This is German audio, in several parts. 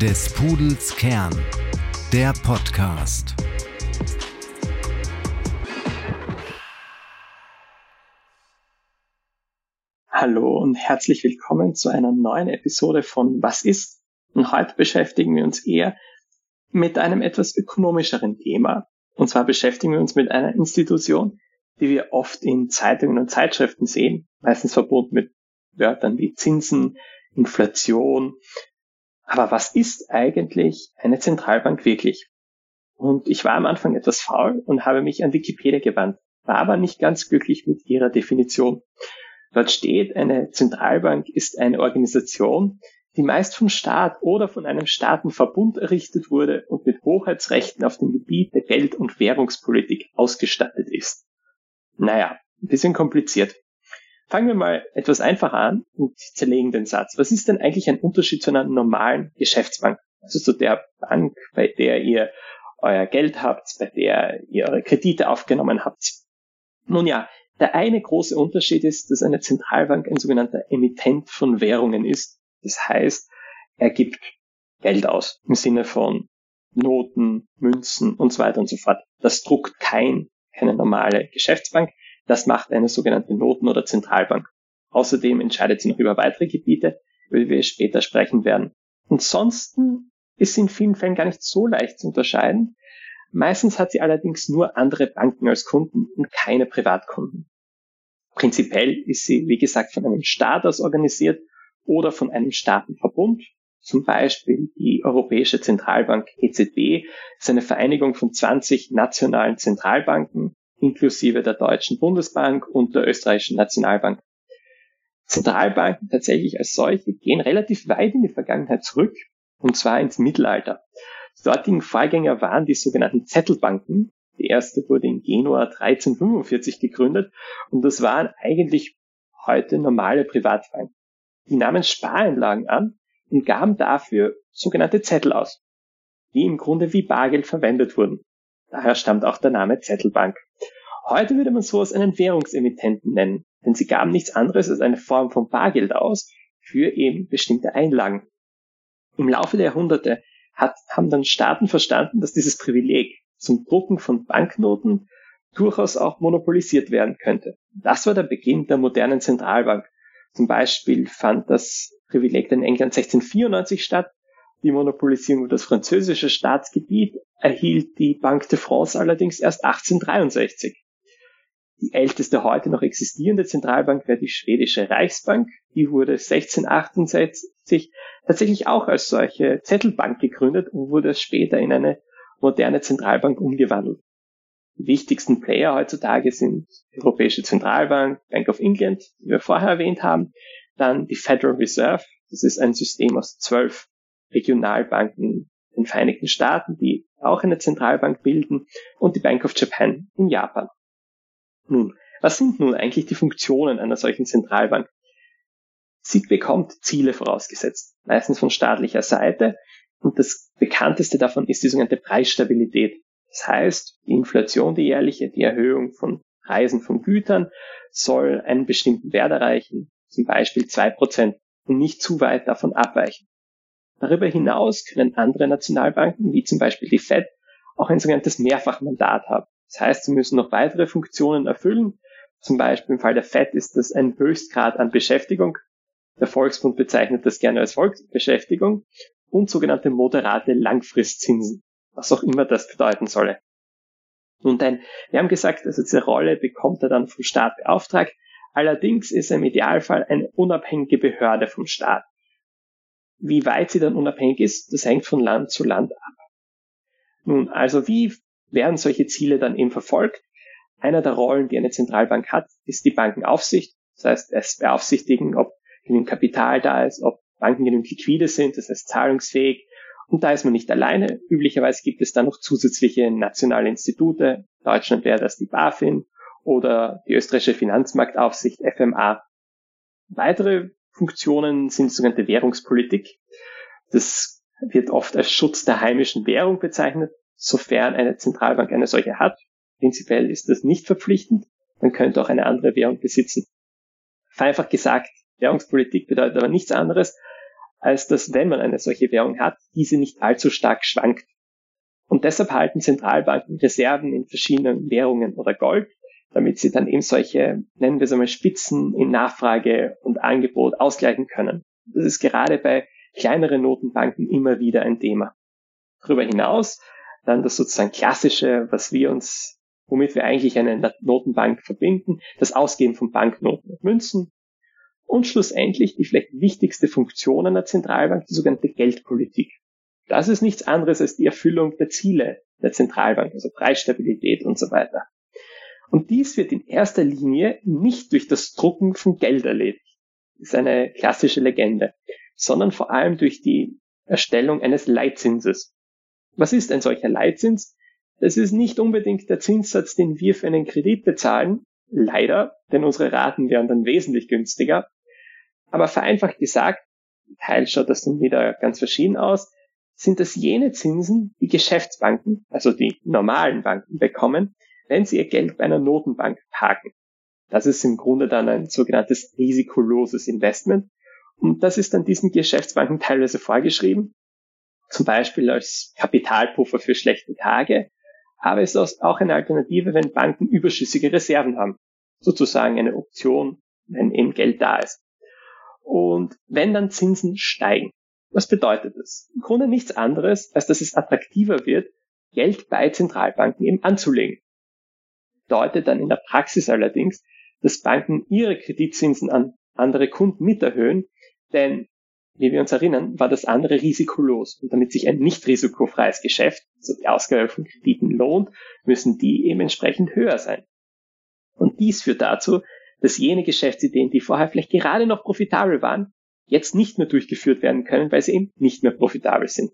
Des Pudels Kern, der Podcast. Hallo und herzlich willkommen zu einer neuen Episode von Was ist? Und heute beschäftigen wir uns eher mit einem etwas ökonomischeren Thema. Und zwar beschäftigen wir uns mit einer Institution, die wir oft in Zeitungen und Zeitschriften sehen, meistens verbunden mit Wörtern wie Zinsen, Inflation, aber was ist eigentlich eine Zentralbank wirklich? Und ich war am Anfang etwas faul und habe mich an Wikipedia gewandt, war aber nicht ganz glücklich mit ihrer Definition. Dort steht, eine Zentralbank ist eine Organisation, die meist vom Staat oder von einem Staatenverbund errichtet wurde und mit Hoheitsrechten auf dem Gebiet der Geld- und Währungspolitik ausgestattet ist. Naja, ein bisschen kompliziert. Fangen wir mal etwas einfacher an und zerlegen den Satz. Was ist denn eigentlich ein Unterschied zu einer normalen Geschäftsbank? Also zu der Bank, bei der ihr euer Geld habt, bei der ihr eure Kredite aufgenommen habt. Nun ja, der eine große Unterschied ist, dass eine Zentralbank ein sogenannter Emittent von Währungen ist. Das heißt, er gibt Geld aus im Sinne von Noten, Münzen und so weiter und so fort. Das druckt kein, keine normale Geschäftsbank. Das macht eine sogenannte Noten- oder Zentralbank. Außerdem entscheidet sie noch über weitere Gebiete, über die wir später sprechen werden. Ansonsten ist sie in vielen Fällen gar nicht so leicht zu unterscheiden. Meistens hat sie allerdings nur andere Banken als Kunden und keine Privatkunden. Prinzipiell ist sie, wie gesagt, von einem Staat aus organisiert oder von einem Staatenverbund. Zum Beispiel die Europäische Zentralbank EZB ist eine Vereinigung von 20 nationalen Zentralbanken inklusive der Deutschen Bundesbank und der Österreichischen Nationalbank. Zentralbanken tatsächlich als solche gehen relativ weit in die Vergangenheit zurück, und zwar ins Mittelalter. Die dortigen Vorgänger waren die sogenannten Zettelbanken. Die erste wurde in Genua 1345 gegründet und das waren eigentlich heute normale Privatbanken. Die nahmen Spareinlagen an und gaben dafür sogenannte Zettel aus, die im Grunde wie Bargeld verwendet wurden. Daher stammt auch der Name Zettelbank. Heute würde man sowas einen Währungsemittenten nennen, denn sie gaben nichts anderes als eine Form von Bargeld aus für eben bestimmte Einlagen. Im Laufe der Jahrhunderte hat, haben dann Staaten verstanden, dass dieses Privileg zum Drucken von Banknoten durchaus auch monopolisiert werden könnte. Das war der Beginn der modernen Zentralbank. Zum Beispiel fand das Privileg in England 1694 statt die Monopolisierung über das französische Staatsgebiet erhielt die Banque de France allerdings erst 1863. Die älteste heute noch existierende Zentralbank wäre die schwedische Reichsbank. Die wurde 1668 tatsächlich auch als solche Zettelbank gegründet und wurde später in eine moderne Zentralbank umgewandelt. Die wichtigsten Player heutzutage sind die Europäische Zentralbank, Bank of England, die wir vorher erwähnt haben, dann die Federal Reserve, das ist ein System aus zwölf Regionalbanken in den Vereinigten Staaten, die auch eine Zentralbank bilden, und die Bank of Japan in Japan. Nun, was sind nun eigentlich die Funktionen einer solchen Zentralbank? Sie bekommt Ziele vorausgesetzt, meistens von staatlicher Seite, und das bekannteste davon ist die sogenannte Preisstabilität. Das heißt, die Inflation, die jährliche, die Erhöhung von Preisen von Gütern soll einen bestimmten Wert erreichen, zum Beispiel zwei Prozent, und nicht zu weit davon abweichen. Darüber hinaus können andere Nationalbanken, wie zum Beispiel die Fed, auch ein sogenanntes Mehrfachmandat haben. Das heißt, sie müssen noch weitere Funktionen erfüllen. Zum Beispiel im Fall der Fed ist das ein Höchstgrad an Beschäftigung. Der Volksbund bezeichnet das gerne als Volksbeschäftigung und sogenannte moderate Langfristzinsen, was auch immer das bedeuten solle. Nun denn, wir haben gesagt, also diese Rolle bekommt er dann vom Staat beauftragt. Allerdings ist er im Idealfall eine unabhängige Behörde vom Staat. Wie weit sie dann unabhängig ist, das hängt von Land zu Land ab. Nun, also wie werden solche Ziele dann eben verfolgt? Einer der Rollen, die eine Zentralbank hat, ist die Bankenaufsicht. Das heißt, es beaufsichtigen, ob genügend Kapital da ist, ob Banken genügend liquide sind, das heißt zahlungsfähig. Und da ist man nicht alleine. Üblicherweise gibt es dann noch zusätzliche nationale Institute. In Deutschland wäre das die BaFin oder die österreichische Finanzmarktaufsicht FMA. Weitere Funktionen sind sogenannte Währungspolitik. Das wird oft als Schutz der heimischen Währung bezeichnet, sofern eine Zentralbank eine solche hat. Prinzipiell ist das nicht verpflichtend, man könnte auch eine andere Währung besitzen. Vereinfacht gesagt, Währungspolitik bedeutet aber nichts anderes, als dass, wenn man eine solche Währung hat, diese nicht allzu stark schwankt. Und deshalb halten Zentralbanken Reserven in verschiedenen Währungen oder Gold, damit sie dann eben solche, nennen wir es einmal, Spitzen in Nachfrage und Angebot ausgleichen können. Das ist gerade bei kleineren Notenbanken immer wieder ein Thema. Darüber hinaus dann das sozusagen klassische, was wir uns, womit wir eigentlich eine Notenbank verbinden, das Ausgeben von Banknoten und Münzen. Und schlussendlich die vielleicht wichtigste Funktion einer Zentralbank, die sogenannte Geldpolitik. Das ist nichts anderes als die Erfüllung der Ziele der Zentralbank, also Preisstabilität und so weiter. Und dies wird in erster Linie nicht durch das Drucken von Geld erledigt. Ist eine klassische Legende sondern vor allem durch die Erstellung eines Leitzinses. Was ist ein solcher Leitzins? Das ist nicht unbedingt der Zinssatz, den wir für einen Kredit bezahlen, leider, denn unsere Raten wären dann wesentlich günstiger. Aber vereinfacht gesagt, Teil schaut das dann wieder ganz verschieden aus, sind das jene Zinsen, die Geschäftsbanken, also die normalen Banken bekommen, wenn sie ihr Geld bei einer Notenbank parken. Das ist im Grunde dann ein sogenanntes risikoloses Investment, und das ist dann diesen Geschäftsbanken teilweise vorgeschrieben, zum Beispiel als Kapitalpuffer für schlechte Tage, aber es ist auch eine Alternative, wenn Banken überschüssige Reserven haben. Sozusagen eine Option, wenn eben Geld da ist. Und wenn dann Zinsen steigen, was bedeutet das? Im Grunde nichts anderes, als dass es attraktiver wird, Geld bei Zentralbanken eben anzulegen. Bedeutet dann in der Praxis allerdings, dass Banken ihre Kreditzinsen an andere Kunden mit erhöhen, denn, wie wir uns erinnern, war das andere risikolos. Und damit sich ein nicht risikofreies Geschäft, also die Ausgabe von Krediten lohnt, müssen die eben entsprechend höher sein. Und dies führt dazu, dass jene Geschäftsideen, die vorher vielleicht gerade noch profitabel waren, jetzt nicht mehr durchgeführt werden können, weil sie eben nicht mehr profitabel sind.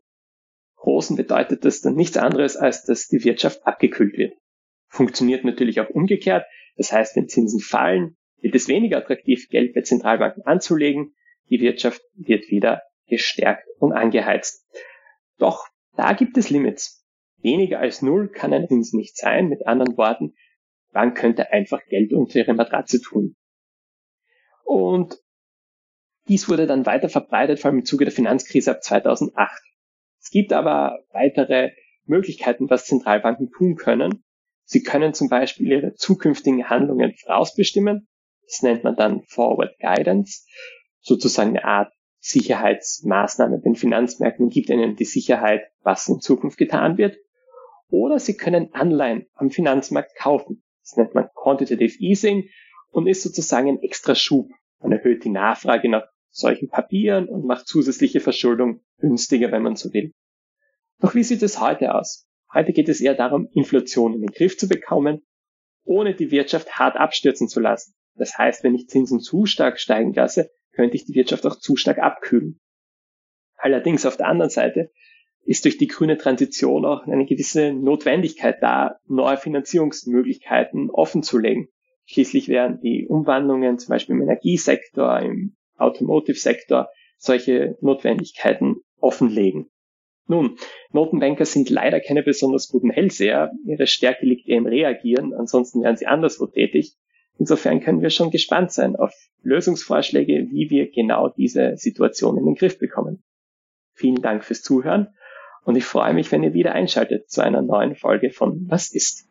Großen bedeutet das dann nichts anderes, als dass die Wirtschaft abgekühlt wird. Funktioniert natürlich auch umgekehrt. Das heißt, wenn Zinsen fallen, wird es weniger attraktiv, Geld bei Zentralbanken anzulegen die Wirtschaft wird wieder gestärkt und angeheizt. Doch da gibt es Limits. Weniger als null kann ein Zins nicht sein. Mit anderen Worten, man könnte einfach Geld unter ihre Matratze tun. Und dies wurde dann weiter verbreitet, vor allem im Zuge der Finanzkrise ab 2008. Es gibt aber weitere Möglichkeiten, was Zentralbanken tun können. Sie können zum Beispiel ihre zukünftigen Handlungen vorausbestimmen. Das nennt man dann Forward Guidance sozusagen eine Art Sicherheitsmaßnahme den Finanzmärkten, gibt ihnen die Sicherheit, was in Zukunft getan wird. Oder sie können Anleihen am Finanzmarkt kaufen. Das nennt man Quantitative Easing und ist sozusagen ein extra Schub. Man erhöht die Nachfrage nach solchen Papieren und macht zusätzliche Verschuldung günstiger, wenn man so will. Doch wie sieht es heute aus? Heute geht es eher darum, Inflation in den Griff zu bekommen, ohne die Wirtschaft hart abstürzen zu lassen. Das heißt, wenn ich Zinsen zu stark steigen lasse, könnte ich die Wirtschaft auch zu stark abkühlen. Allerdings auf der anderen Seite ist durch die grüne Transition auch eine gewisse Notwendigkeit da, neue Finanzierungsmöglichkeiten offenzulegen. Schließlich werden die Umwandlungen zum Beispiel im Energiesektor, im Automotive-Sektor solche Notwendigkeiten offenlegen. Nun, Notenbanker sind leider keine besonders guten Hellseher. Ihre Stärke liegt eher im Reagieren, ansonsten wären sie anderswo tätig. Insofern können wir schon gespannt sein auf Lösungsvorschläge, wie wir genau diese Situation in den Griff bekommen. Vielen Dank fürs Zuhören und ich freue mich, wenn ihr wieder einschaltet zu einer neuen Folge von Was ist?